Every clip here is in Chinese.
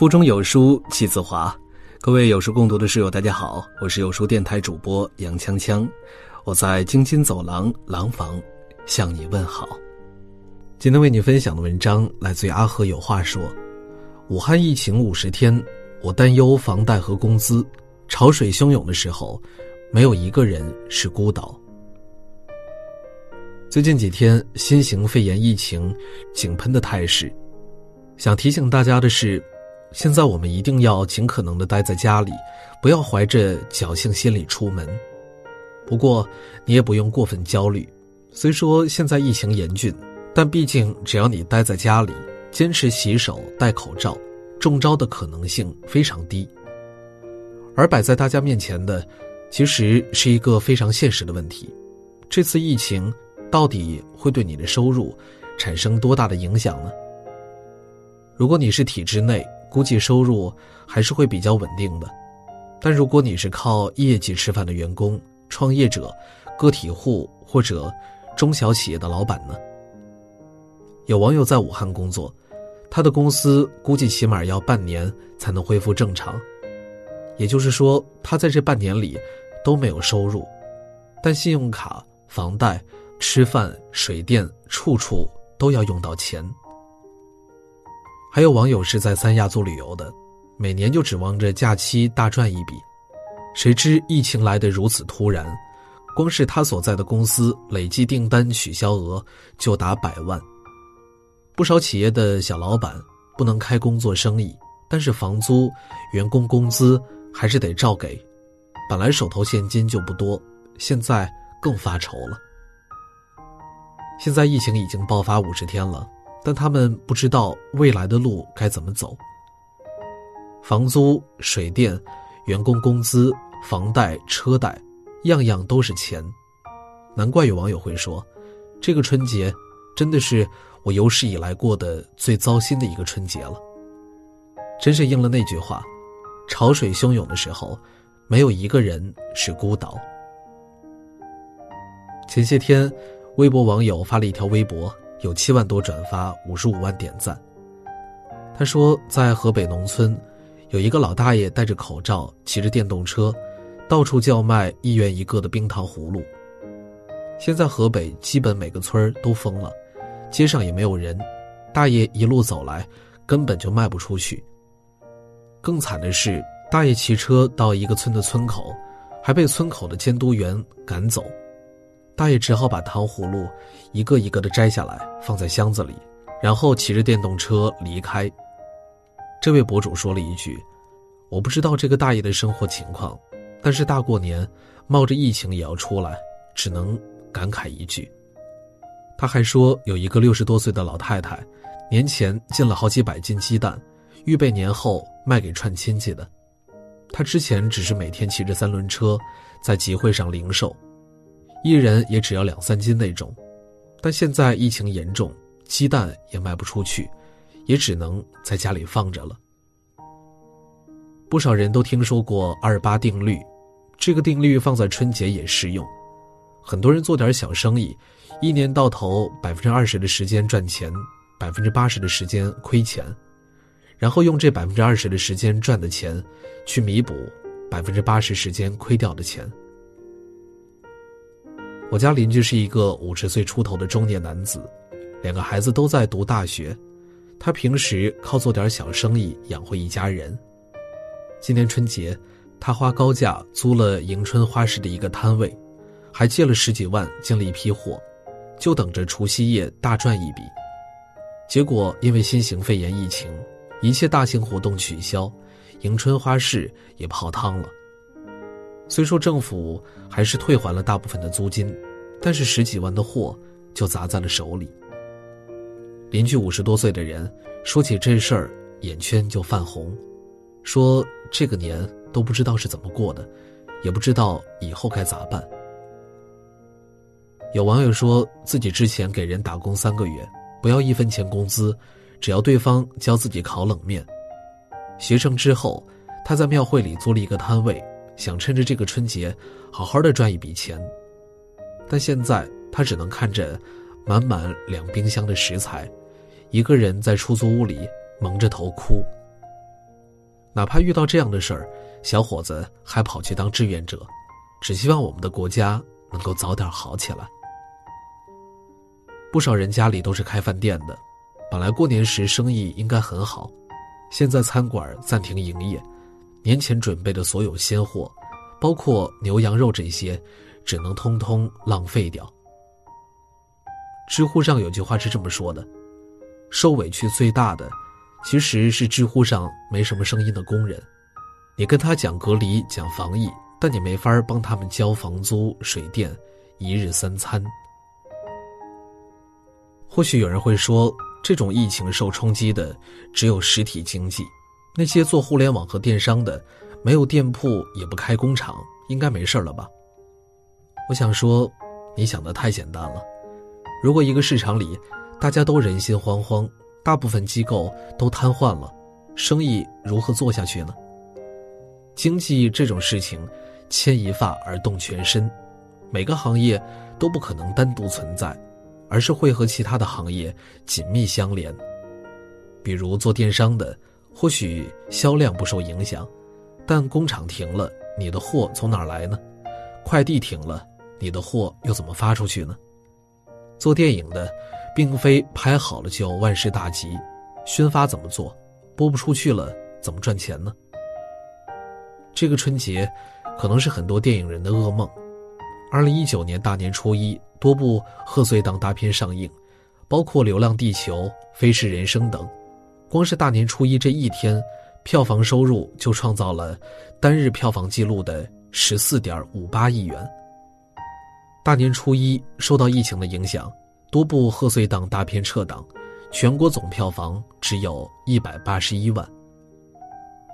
腹中有书气自华，各位有书共读的室友，大家好，我是有书电台主播杨锵锵，我在京津走廊廊坊向你问好。今天为你分享的文章来自于阿和有话说：武汉疫情五十天，我担忧房贷和工资，潮水汹涌的时候，没有一个人是孤岛。最近几天新型肺炎疫情井喷的态势，想提醒大家的是。现在我们一定要尽可能的待在家里，不要怀着侥幸心理出门。不过，你也不用过分焦虑。虽说现在疫情严峻，但毕竟只要你待在家里，坚持洗手、戴口罩，中招的可能性非常低。而摆在大家面前的，其实是一个非常现实的问题：这次疫情到底会对你的收入产生多大的影响呢？如果你是体制内，估计收入还是会比较稳定的，但如果你是靠业绩吃饭的员工、创业者、个体户或者中小企业的老板呢？有网友在武汉工作，他的公司估计起码要半年才能恢复正常，也就是说，他在这半年里都没有收入，但信用卡、房贷、吃饭、水电，处处都要用到钱。还有网友是在三亚做旅游的，每年就指望着假期大赚一笔，谁知疫情来得如此突然，光是他所在的公司累计订单取消额就达百万。不少企业的小老板不能开工做生意，但是房租、员工工资还是得照给，本来手头现金就不多，现在更发愁了。现在疫情已经爆发五十天了。但他们不知道未来的路该怎么走。房租、水电、员工工资、房贷、车贷，样样都是钱。难怪有网友会说：“这个春节真的是我有史以来过的最糟心的一个春节了。”真是应了那句话：“潮水汹涌的时候，没有一个人是孤岛。”前些天，微博网友发了一条微博。有七万多转发，五十五万点赞。他说，在河北农村，有一个老大爷戴着口罩，骑着电动车，到处叫卖一元一个的冰糖葫芦。现在河北基本每个村都封了，街上也没有人，大爷一路走来，根本就卖不出去。更惨的是，大爷骑车到一个村的村口，还被村口的监督员赶走。大爷只好把糖葫芦一个一个的摘下来，放在箱子里，然后骑着电动车离开。这位博主说了一句：“我不知道这个大爷的生活情况，但是大过年冒着疫情也要出来，只能感慨一句。”他还说，有一个六十多岁的老太太，年前进了好几百斤鸡蛋，预备年后卖给串亲戚的。他之前只是每天骑着三轮车，在集会上零售。一人也只要两三斤那种，但现在疫情严重，鸡蛋也卖不出去，也只能在家里放着了。不少人都听说过二八定律，这个定律放在春节也适用。很多人做点小生意，一年到头百分之二十的时间赚钱，百分之八十的时间亏钱，然后用这百分之二十的时间赚的钱，去弥补百分之八十时间亏掉的钱。我家邻居是一个五十岁出头的中年男子，两个孩子都在读大学，他平时靠做点小生意养活一家人。今年春节，他花高价租了迎春花市的一个摊位，还借了十几万进了一批货，就等着除夕夜大赚一笔。结果因为新型肺炎疫情，一切大型活动取消，迎春花市也泡汤了。虽说政府还是退还了大部分的租金，但是十几万的货就砸在了手里。邻居五十多岁的人说起这事儿，眼圈就泛红，说这个年都不知道是怎么过的，也不知道以后该咋办。有网友说自己之前给人打工三个月，不要一分钱工资，只要对方教自己烤冷面。学成之后，他在庙会里租了一个摊位。想趁着这个春节，好好的赚一笔钱，但现在他只能看着满满两冰箱的食材，一个人在出租屋里蒙着头哭。哪怕遇到这样的事儿，小伙子还跑去当志愿者，只希望我们的国家能够早点好起来。不少人家里都是开饭店的，本来过年时生意应该很好，现在餐馆暂停营业，年前准备的所有鲜货，包括牛羊肉这些，只能通通浪费掉。知乎上有句话是这么说的：受委屈最大的。其实是知乎上没什么声音的工人，你跟他讲隔离、讲防疫，但你没法帮他们交房租、水电、一日三餐。或许有人会说，这种疫情受冲击的只有实体经济，那些做互联网和电商的，没有店铺也不开工厂，应该没事了吧？我想说，你想的太简单了。如果一个市场里大家都人心惶惶，大部分机构都瘫痪了，生意如何做下去呢？经济这种事情，牵一发而动全身，每个行业都不可能单独存在，而是会和其他的行业紧密相连。比如做电商的，或许销量不受影响，但工厂停了，你的货从哪儿来呢？快递停了，你的货又怎么发出去呢？做电影的。并非拍好了就万事大吉，宣发怎么做？播不出去了怎么赚钱呢？这个春节，可能是很多电影人的噩梦。二零一九年大年初一，多部贺岁档大片上映，包括《流浪地球》《飞驰人生》等。光是大年初一这一天，票房收入就创造了单日票房纪录的十四点五八亿元。大年初一受到疫情的影响。多部贺岁档大片撤档，全国总票房只有一百八十一万。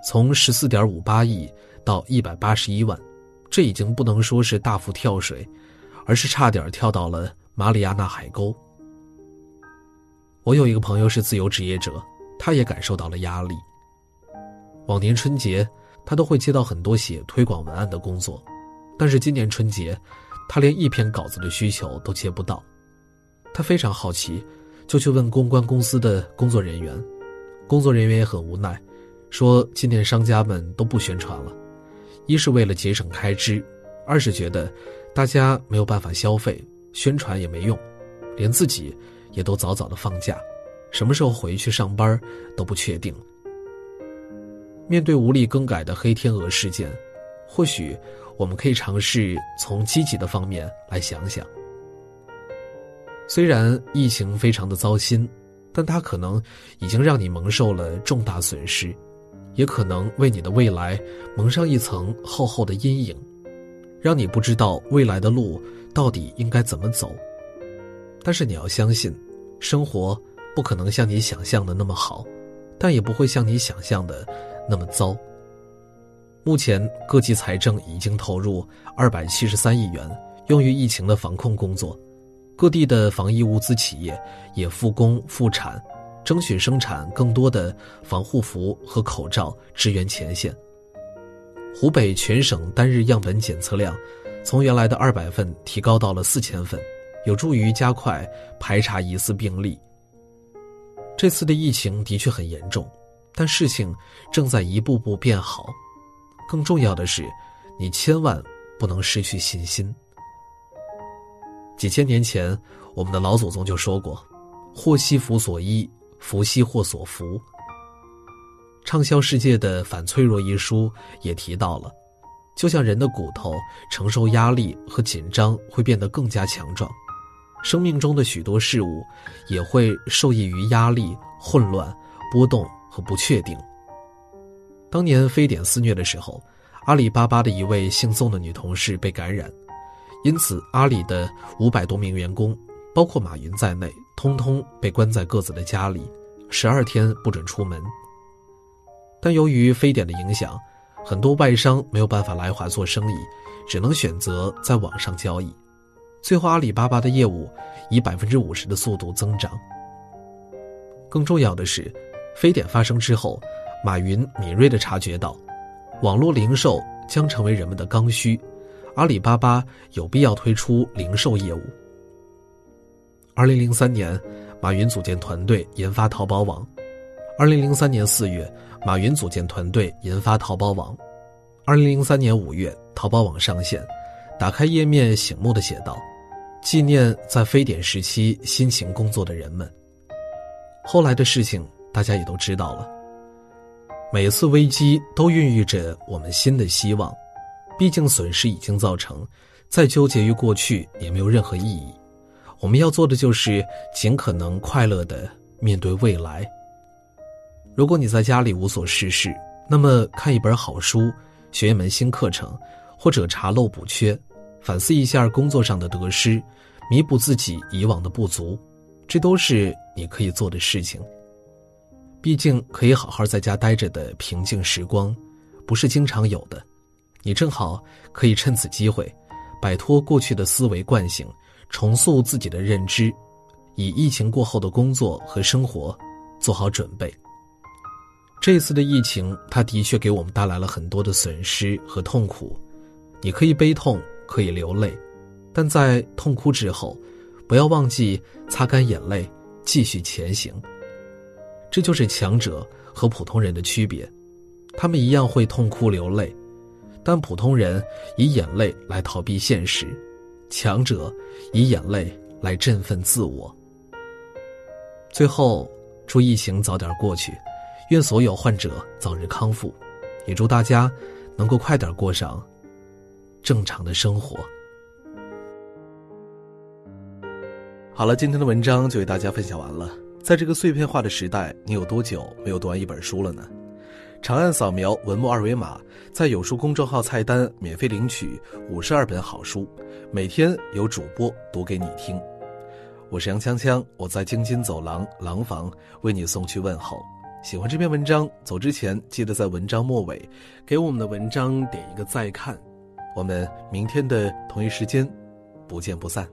从十四点五八亿到一百八十一万，这已经不能说是大幅跳水，而是差点跳到了马里亚纳海沟。我有一个朋友是自由职业者，他也感受到了压力。往年春节他都会接到很多写推广文案的工作，但是今年春节，他连一篇稿子的需求都接不到。他非常好奇，就去问公关公司的工作人员，工作人员也很无奈，说今年商家们都不宣传了，一是为了节省开支，二是觉得大家没有办法消费，宣传也没用，连自己也都早早的放假，什么时候回去上班都不确定。面对无力更改的黑天鹅事件，或许我们可以尝试从积极的方面来想想。虽然疫情非常的糟心，但它可能已经让你蒙受了重大损失，也可能为你的未来蒙上一层厚厚的阴影，让你不知道未来的路到底应该怎么走。但是你要相信，生活不可能像你想象的那么好，但也不会像你想象的那么糟。目前各级财政已经投入二百七十三亿元，用于疫情的防控工作。各地的防疫物资企业也复工复产，争取生产更多的防护服和口罩支援前线。湖北全省单日样本检测量从原来的二百份提高到了四千份，有助于加快排查疑似病例。这次的疫情的确很严重，但事情正在一步步变好。更重要的是，你千万不能失去信心。几千年前，我们的老祖宗就说过：“祸兮福所依，福兮祸所伏。”畅销世界的《反脆弱》一书也提到了，就像人的骨头承受压力和紧张会变得更加强壮，生命中的许多事物也会受益于压力、混乱、波动和不确定。当年非典肆虐的时候，阿里巴巴的一位姓宋的女同事被感染。因此，阿里的五百多名员工，包括马云在内，通通被关在各自的家里，十二天不准出门。但由于非典的影响，很多外商没有办法来华做生意，只能选择在网上交易。最后，阿里巴巴的业务以百分之五十的速度增长。更重要的是，非典发生之后，马云敏锐地察觉到，网络零售将成为人们的刚需。阿里巴巴有必要推出零售业务。二零零三年，马云组建团队研发淘宝网。二零零三年四月，马云组建团队研发淘宝网。二零零三年五月，淘宝网上线，打开页面，醒目的写道：“纪念在非典时期辛勤工作的人们。”后来的事情大家也都知道了。每次危机都孕育着我们新的希望，毕竟损失已经造成，再纠结于过去也没有任何意义。我们要做的就是尽可能快乐的面对未来。如果你在家里无所事事，那么看一本好书，学一门新课程，或者查漏补缺，反思一下工作上的得失，弥补自己以往的不足，这都是你可以做的事情。毕竟可以好好在家待着的平静时光，不是经常有的，你正好可以趁此机会，摆脱过去的思维惯性。重塑自己的认知，以疫情过后的工作和生活做好准备。这次的疫情，它的确给我们带来了很多的损失和痛苦。你可以悲痛，可以流泪，但在痛哭之后，不要忘记擦干眼泪，继续前行。这就是强者和普通人的区别，他们一样会痛哭流泪，但普通人以眼泪来逃避现实。强者以眼泪来振奋自我。最后，祝疫情早点过去，愿所有患者早日康复，也祝大家能够快点过上正常的生活。好了，今天的文章就为大家分享完了。在这个碎片化的时代，你有多久没有读完一本书了呢？长按扫描文末二维码，在有书公众号菜单免费领取五十二本好书，每天有主播读给你听。我是杨锵锵，我在京津走廊廊坊为你送去问候。喜欢这篇文章，走之前记得在文章末尾给我们的文章点一个再看。我们明天的同一时间不见不散。